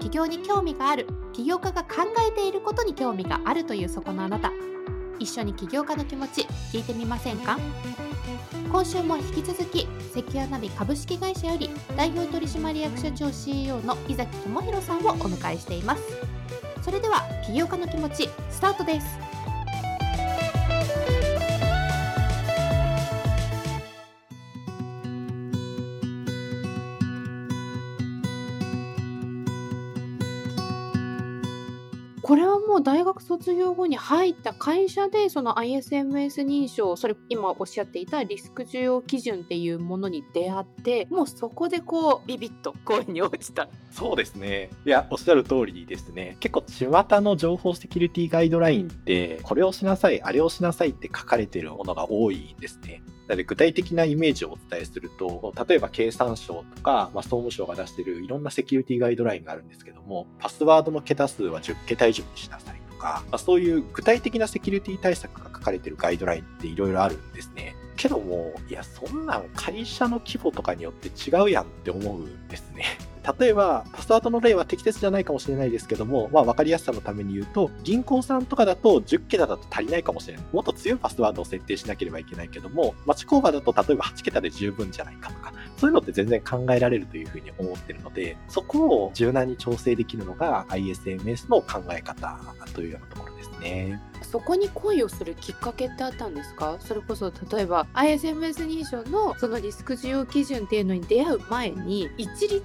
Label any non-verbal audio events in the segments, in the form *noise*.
起業に興味がある起業家が考えていることに興味があるというそこのあなた。一緒に起業家の気持ち聞いてみませんか？今週も引き続きセキュアナビ株式会社より代表取締役社長 CEO の伊崎智弘さんをお迎えしています。それでは起業家の気持ちスタートです。これはもう大学卒業後に入った会社でその ISMS 認証それ今おっしゃっていたリスク需要基準っていうものに出会ってもうそこでこうビビッと声に落ちたそうですね。いや、おっしゃる通りですね。結構、巷の情報セキュリティガイドラインって、これをしなさい、あれをしなさいって書かれてるものが多いんですね。なので、具体的なイメージをお伝えすると、例えば経産省とか、まあ、総務省が出しているいろんなセキュリティガイドラインがあるんですけども、パスワードの桁数は10桁以上にしなさいとか、まあ、そういう具体的なセキュリティ対策が書かれているガイドラインっていろいろあるんですね。けども、いや、そんなん会社の規模とかによって違うやんって思うんですね。例えば、パスワードの例は適切じゃないかもしれないですけども、まあ、わかりやすさのために言うと、銀行さんとかだと10桁だと足りないかもしれない。もっと強いパスワードを設定しなければいけないけども、町工場だと例えば8桁で十分じゃないかとか、そういうのって全然考えられるというふうに思ってるので、そこを柔軟に調整できるのが ISMS の考え方というようなところですね。そこに恋をするきっかけってあったんですか？それこそ例えば ISMS 認証のそのリスク需要基準っていうのに出会う前に一律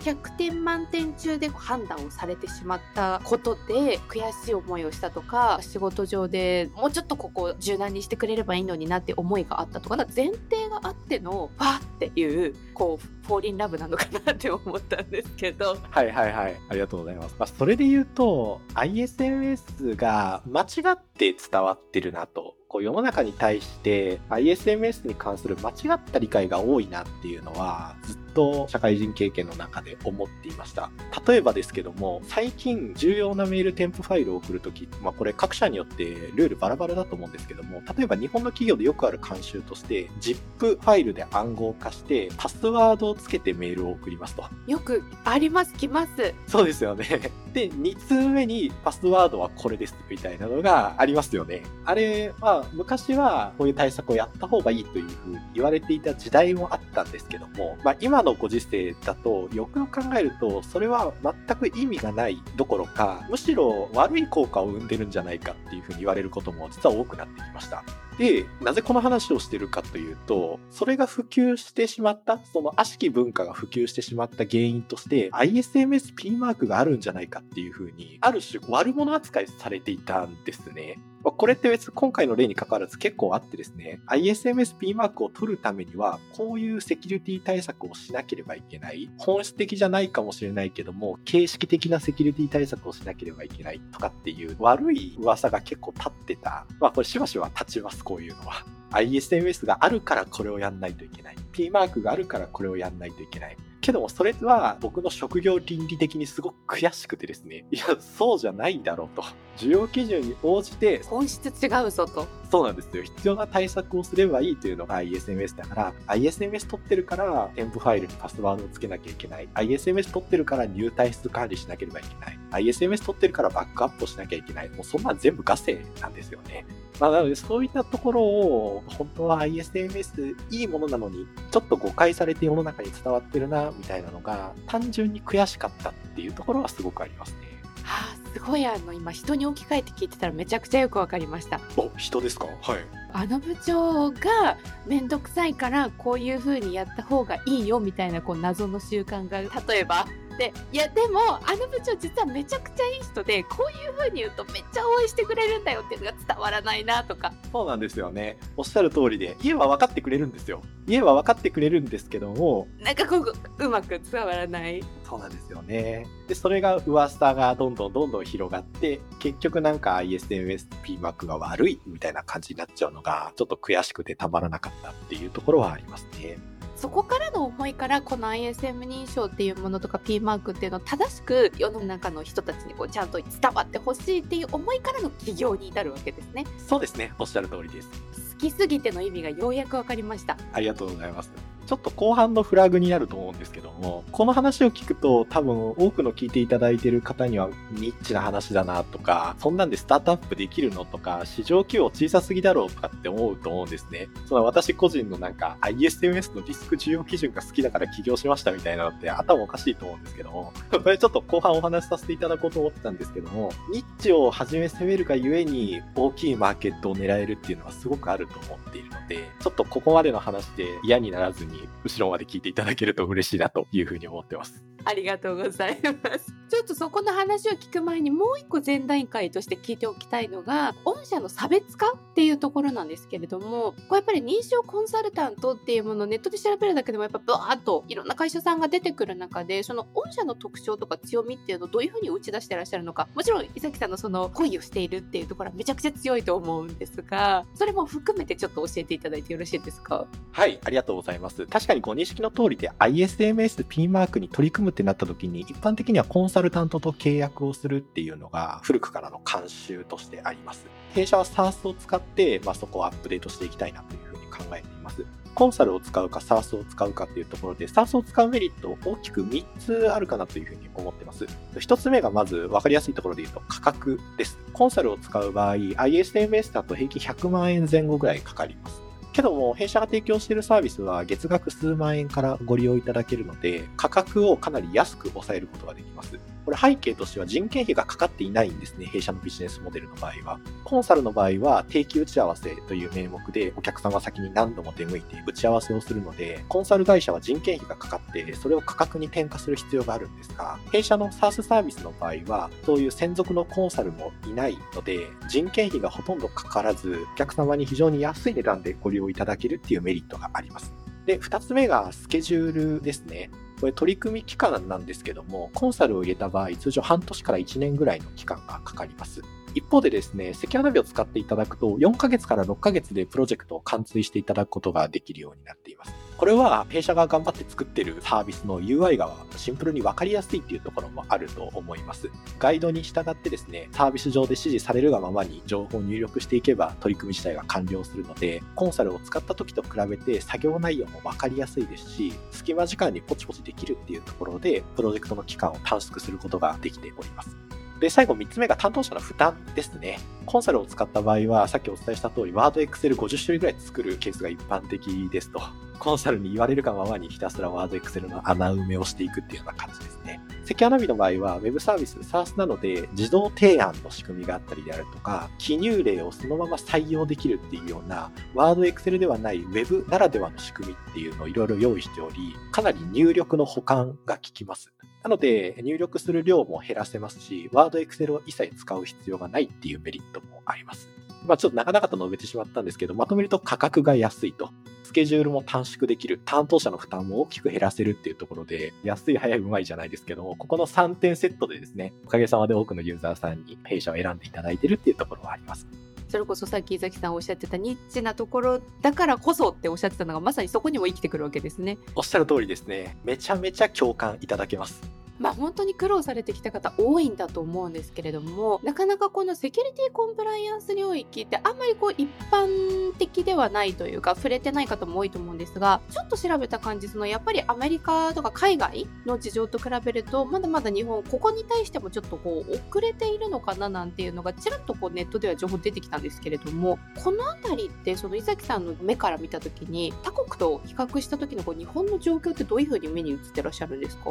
100点満点中で判断をされてしまったことで悔しい思いをしたとか仕事上でもうちょっとここ柔軟にしてくれればいいのになって思いがあったとかなんか前提があってのわっていうこうフォーリンラブなのかなって思ったんですけどはいはいはい。ありがとうございます。まあ、それで言うと、ISMS が間違って伝わってるなと。こう世の中に対して ISMS に関する間違った理解が多いなっていうのはずっと社会人経験の中で思っていました。例えばですけども、最近重要なメール添付ファイルを送るとき、まあこれ各社によってルールバラバラだと思うんですけども、例えば日本の企業でよくある慣習として、ZIP ファイルで暗号化してパスワードをつけてメールを送りますと。よくありますきますそうですよね。*laughs* で、2通目にパスワードはこれですみたいなのがありますよね。あれは昔はこういう対策をやった方がいいというふうに言われていた時代もあったんですけども、まあ今今のご時世だとよくよく考えるとそれは全く意味がないどころか、むしろ悪い効果を生んでるんじゃないかっていうふうに言われることも実は多くなってきました。で、なぜこの話をしてるかというと、それが普及してしまった、その悪しき文化が普及してしまった原因として、ISMSP マークがあるんじゃないかっていうふうに、ある種悪者扱いされていたんですね。まこれって別に今回の例に関わらず結構あってですね、ISMSP マークを取るためには、こういうセキュリティ対策をしなければいけない。本質的じゃないかもしれないけども、形式的なセキュリティ対策をしなければいけないとかっていう悪い噂が結構立ってた。まあこれしばしば立ちます、こういうのは。ISMS があるからこれをやんないといけない。P マークがあるからこれをやんないといけない。けどもそれは僕の職業倫理的にすごく悔しくてですね。いや、そうじゃないだろうと。需要基準に応じて、本質違うぞとそうなんですよ。必要な対策をすればいいというのが ISMS だから、ISMS 取ってるから添付ファイルにパスワードをつけなきゃいけない。ISMS 取ってるから入退出管理しなければいけない。ISMS 取ってるからバックアップをしなきゃいけない。もうそんなん全部ガセなんですよね。まあ、なのでそういったところを、本当は ISMS いいものなのに、ちょっと誤解されて世の中に伝わってるな、みたいなのが、単純に悔しかったっていうところはすごくありますね。はあ、すごいあの今人に置き換えて聞いてたらめちゃくちゃよくわかりましたお、人ですか？はい。あの部長が面倒くさいからこういう風にやった方がいいよみたいなこう謎の習慣が例えばでいやでもあの部長実はめちゃくちゃいい人でこういう風に言うとめっちゃ応援してくれるんだよっていうのが伝わらないなとかそうなんですよね。おっしゃる通りで、家は分かってくれるんですよ。家は分かってくれるんですけども、なんかこううまく伝わらないそうなんですよね。で、それが噂がどんどんどんどん広がって、結局なんか ISMSPMAC が悪いみたいな感じになっちゃうのが、ちょっと悔しくてたまらなかったっていうところはありますね。そこからの思いからこの ISM 認証っていうものとか P マークっていうのを正しく世の中の人たちにこうちゃんと伝わってほしいっていう思いからの起業に至るわけですねそうですね。おっしゃる通りです。好きすぎての意味がようやく分かりましたありがとうございます。ちょっと後半のフラグになると思うんですけども、この話を聞くと多分多くの聞いていただいている方にはニッチな話だなとか、そんなんでスタートアップできるのとか、市場規模小さすぎだろうとかって思うと思うんですね。その私個人のなんか ISMS のリスク需要基準が好きだから起業しましたみたいなのって頭おかしいと思うんですけども、これちょっと後半お話しさせていただこうと思ってたんですけども、ニッチを初め攻めるがゆえに大きいマーケットを狙えるっていうのはすごくあると思っているので、ちょっとここまでの話で嫌にならずに後ろまで聞いていただけると嬉しいなというふうに思ってます。ありがとうございます。*laughs* ちょっとそこの話を聞く前にもう一個前段階として聞いておきたいのが、御社の差別化っていうところなんですけれども、こうやっぱり認証コンサルタントっていうものをネットで調べるだけでもやっぱバーッといろんな会社さんが出てくる中で、その御社の特徴とか強みっていうのをどういうふうに打ち出してらっしゃるのか、もちろん伊崎さんのその恋をしているっていうところはめちゃくちゃ強いと思うんですが、それも含めてちょっと教えていただいてよろしいですか？はい、ありがとうございます。確かにご認識の通りで ISMS P マークに取り組むってなった時に、一般的にはコンサルタントと契約をするっていうのが古くからの慣習としてあります。弊社は SARS を使って、まあ、そこをアップデートしていきたいなというふうに考えています。コンサルを使うか SARS を使うかっていうところで、SARS を使うメリット大きく3つあるかなというふうに思ってます。1つ目がまず分かりやすいところで言うと価格です。コンサルを使う場合、ISMS だと平均100万円前後ぐらいかかります。けども、弊社が提供しているサービスは月額数万円からご利用いただけるので、価格をかなり安く抑えることができます。これ背景としては人件費がかかっていないんですね、弊社のビジネスモデルの場合は。コンサルの場合は定期打ち合わせという名目でお客様先に何度も出向いて打ち合わせをするので、コンサル会社は人件費がかかって、それを価格に転嫁する必要があるんですが、弊社の SaaS サービスの場合は、そういう専属のコンサルもいないので、人件費がほとんどかからず、お客様に非常に安い値段でご利用いただけるっていうメリットがあります。で、二つ目がスケジュールですね。これ取り組み期間なんですけども、コンサルを入れた場合、通常半年から1年ぐらいの期間がかかります。一方でですね、関花火を使っていただくと、4ヶ月から6ヶ月でプロジェクトを完遂していただくことができるようになっています。これは、弊社が頑張って作ってるサービスの UI がシンプルに分かりやすいっていうところもあると思います。ガイドに従ってですね、サービス上で指示されるがままに情報を入力していけば取り組み自体が完了するので、コンサルを使った時と比べて作業内容も分かりやすいですし、隙間時間にポチポチできるっていうところで、プロジェクトの期間を短縮することができております。で、最後3つ目が担当者の負担ですね。コンサルを使った場合は、さっきお伝えした通り、ワード、エクセル50種類ぐらい作るケースが一般的ですと。コンサルに言われるがままにひたすらワード、エクセルの穴埋めをしていくっていうような感じですね。関穴火の場合は、ウェブサービス、SaaS なので、自動提案の仕組みがあったりであるとか、記入例をそのまま採用できるっていうような、ワード、エクセルではない Web ならではの仕組みっていうのをいろいろ用意しており、かなり入力の保管が効きます。なので、入力する量も減らせますし、ワード、エクセルを一切使う必要がないっていうメリットもあります。まあちょっと長々と述べてしまったんですけど、まとめると価格が安いと。スケジュールも短縮できる。担当者の負担も大きく減らせるっていうところで、安い、早い、うまいじゃないですけど、ここの3点セットでですね、おかげさまで多くのユーザーさんに弊社を選んでいただいてるっていうところはあります。それこそさっき伊崎さんおっしゃってたニッチなところだからこそっておっしゃってたのがまさにそこにも生きてくるわけですね。おっしゃる通りですね。めちゃめちゃ共感いただけます。まあ本当に苦労されてきた方多いんだと思うんですけれどもなかなかこのセキュリティコンプライアンス領域ってあんまりこう一般的ではないというか触れてない方も多いと思うんですがちょっと調べた感じそのやっぱりアメリカとか海外の事情と比べるとまだまだ日本ここに対してもちょっとこう遅れているのかななんていうのがちらっとこうネットでは情報出てきたんですけれどもこの辺りってその伊崎さんの目から見た時に他国と比較した時のこう日本の状況ってどういうふうに目に映ってらっしゃるんですか？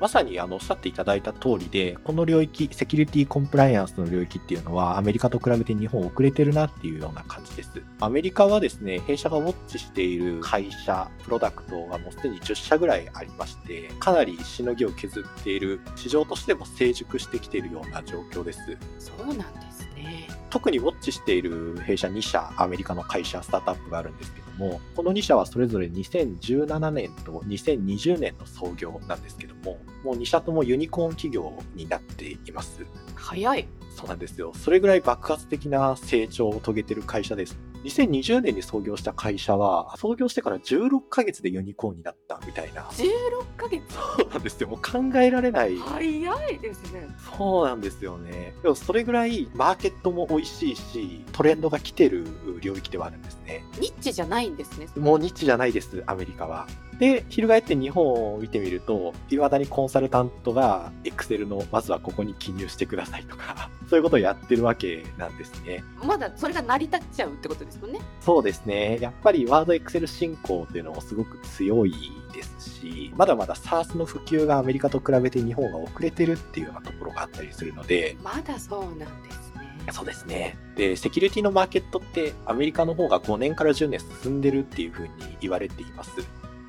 まさにあのおっしゃっていただいた通りで、この領域、セキュリティコンプライアンスの領域っていうのは、アメリカと比べて日本遅れてるなっていうような感じです。アメリカはですね、弊社がウォッチしている会社、プロダクトがもうすでに10社ぐらいありまして、かなりしのぎを削っている、市場としても成熟してきているような状況です。そうなんですね。特にウォッチしている弊社2社、アメリカの会社、スタートアップがあるんですけども、この2社はそれぞれ2017年と2020年の創業なんですけども、もう2社ともユニコーン企業になっています。早い。そうなんですよ。それぐらい爆発的な成長を遂げてる会社です。2020年に創業した会社は、創業してから16ヶ月でユニコーンになったみたいな。16ヶ月そうなんですよ。もう考えられない。早いですね。そうなんですよね。でもそれぐらいマーケットも美味しいし、トレンドが来てる領域ではあるんですね。ニッチじゃないんですね。もうニッチじゃないです、アメリカは。で、翻って日本を見てみると、いまだにコンサルタントが Excel のまずはここに記入してくださいとか、*laughs* そういうことをやってるわけなんですね。まだそれが成り立っちゃうってことですよね。そうですね。やっぱりワード Excel 進行っていうのもすごく強いですし、まだまだ SARS の普及がアメリカと比べて日本が遅れてるっていうようなところがあったりするので、まだそうなんですね。そうですね。で、セキュリティのマーケットってアメリカの方が5年から10年進んでるっていうふうに言われています。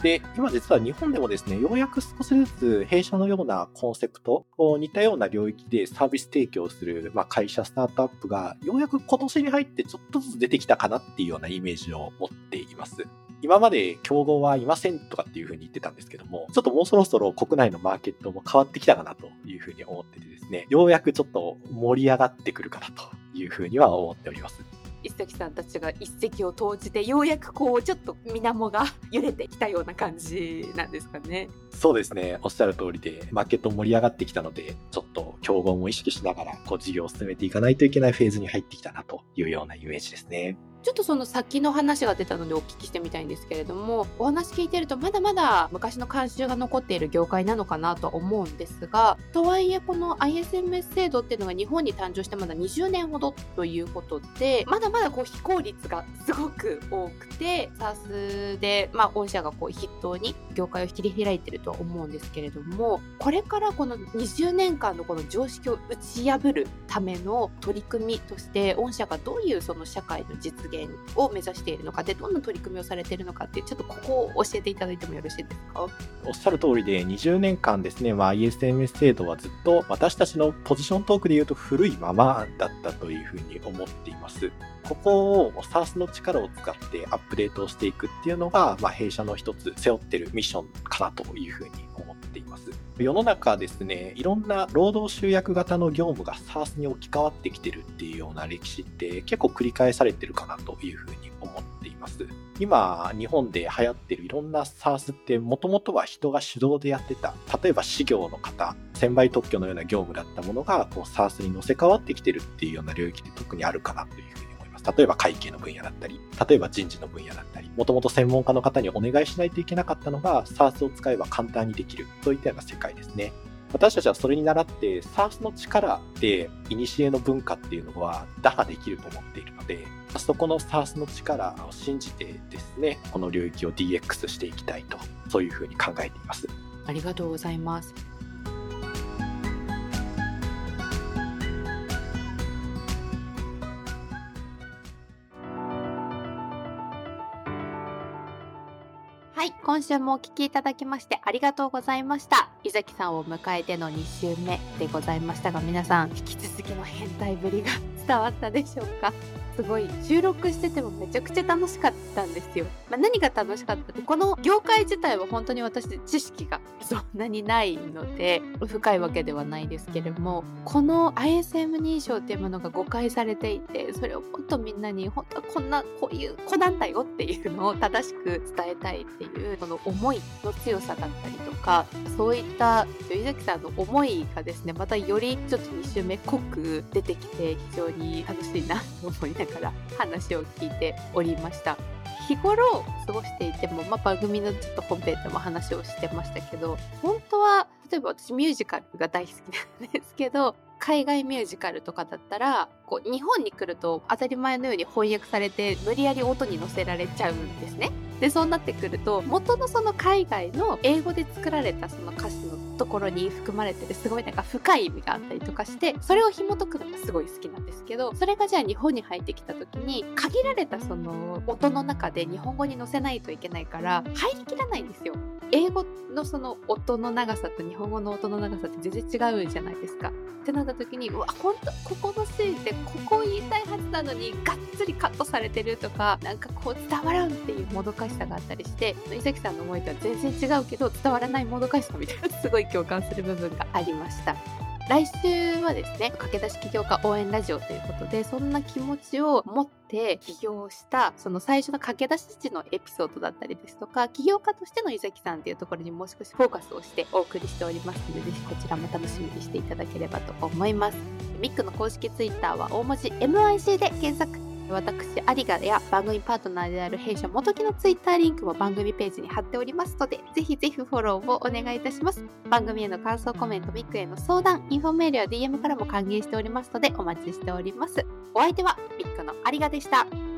で、今実は日本でもですね、ようやく少しずつ弊社のようなコンセプトを、似たような領域でサービス提供する、まあ、会社、スタートアップが、ようやく今年に入ってちょっとずつ出てきたかなっていうようなイメージを持っています。今まで競合はいませんとかっていうふうに言ってたんですけども、ちょっともうそろそろ国内のマーケットも変わってきたかなというふうに思っててですね、ようやくちょっと盛り上がってくるかなというふうには思っております。一石さんたちが一石を投じてようやくこうちょっと水面が揺れてきたような感じなんですかね。そうですね。おっしゃる通りで、マーケット盛り上がってきたので、ちょっと競合も意識しながら、こう事業を進めていかないといけないフェーズに入ってきたなというようなイメージですね。ちょっとその先の話が出たのでお聞きしてみたいんですけれどもお話聞いてるとまだまだ昔の慣習が残っている業界なのかなと思うんですがとはいえこの ISMS 制度っていうのが日本に誕生してまだ20年ほどということでまだまだこう非効率がすごく多くて SARS で、まあ、御社がこう筆頭に業界を切り開いてるとは思うんですけれどもこれからこの20年間のこの常識を打ち破るための取り組みとして御社がどういうその社会の実現を目指しているのかでどんな取り組みをされているのかってちょっとここを教えていただいてもよろしいですか？おっしゃる通りで20年間ですね、まあ、ISMS 制度はずっと私たちのポジショントークで言うと古いままだったというふうに思っています。ここを SARS の力を使ってアップデートをしていくっていうのが、まあ、弊社の一つ背負ってるミッションかなというふうにっています。世の中ですね、いろんな労働集約型の業務が SARS に置き換わってきてるっていうような歴史って結構繰り返されてるかなというふうに思っています。今、日本で流行ってるいろんな SARS ってもともとは人が主導でやってた。例えば、事業の方、専売特許のような業務だったものが、こう SARS に乗せ替わってきてるっていうような領域で特にあるかなというふうに。例えば会計の分野だったり、例えば人事の分野だったり、もともと専門家の方にお願いしないといけなかったのが、SARS を使えば簡単にできる。そういったような世界ですね。私たちはそれに倣って SARS の力で古の文化っていうのは打破できると思っているのでそこの SARS の力を信じてですねこの領域を DX していきたいとそういうふうに考えていますありがとうございますはい、今週もお聴きいただきましてありがとうございました。伊崎さんを迎えての2週目でございましたが、皆さん、引き続きの変態ぶりが *laughs* 伝わったでしょうか？すごい収録しててもめちゃくちゃ楽しかったんですよ。まあ、何が楽しかったってこの業界自体は本当に私知識がそんなにないので深いわけではないですけれどもこの ISM 認証っていうものが誤解されていてそれをもっとみんなに本当はこんなこういう子なんだよっていうのを正しく伝えたいっていうこの思いの強さだったりとかそういった伊崎さんの思いがですねまたよりちょっと2週目濃く出てきて非常に楽しいなと思いながら話を聞いておりました。日頃過ごしていても、まあ、番組のちょっと本編でも話をしてましたけど本当は例えば私ミュージカルが大好きなんですけど海外ミュージカルとかだったらこう日本に来ると当たり前のように翻訳されて無理やり音に乗せられちゃうんですね。でそうなってくると元のその海外の英語で作られたその歌詞のところに含まれてるすごいなんか深い意味があったりとかしてそれを紐解くのがすごい好きなんですけどそれがじゃあ日本に入ってきた時に限られたその音の中で日本語に載せないといけないから入りきらないんですよ。英語のその音の長さと日本語の音の長さって全然違うじゃないですか。ってなった時にうわ本当ここのシーンでここ言いたいはずなのにがっつりカットされてるとかなんかこう伝わらんっていうもどかしさがあったりして伊崎さんの思いとは全然違うけど伝わらないもどかしさみたいなすごい共感する部分がありました。来週はですね、駆け出し起業家応援ラジオということで、そんな気持ちを持って起業した、その最初の駆け出し時のエピソードだったりですとか、起業家としての伊崎さんっていうところにもう少しフォーカスをしてお送りしておりますので、ぜひこちらも楽しみにしていただければと思います。ミックの公式ツイッターは大文字 MIC で検索。私、有賀や番組パートナーである弊社元木のツイッターリンクも番組ページに貼っておりますので、ぜひぜひフォローをお願いいたします。番組への感想、コメント、ミックへの相談、インフォメールや DM からも歓迎しておりますので、お待ちしております。お相手はミックの有賀でした。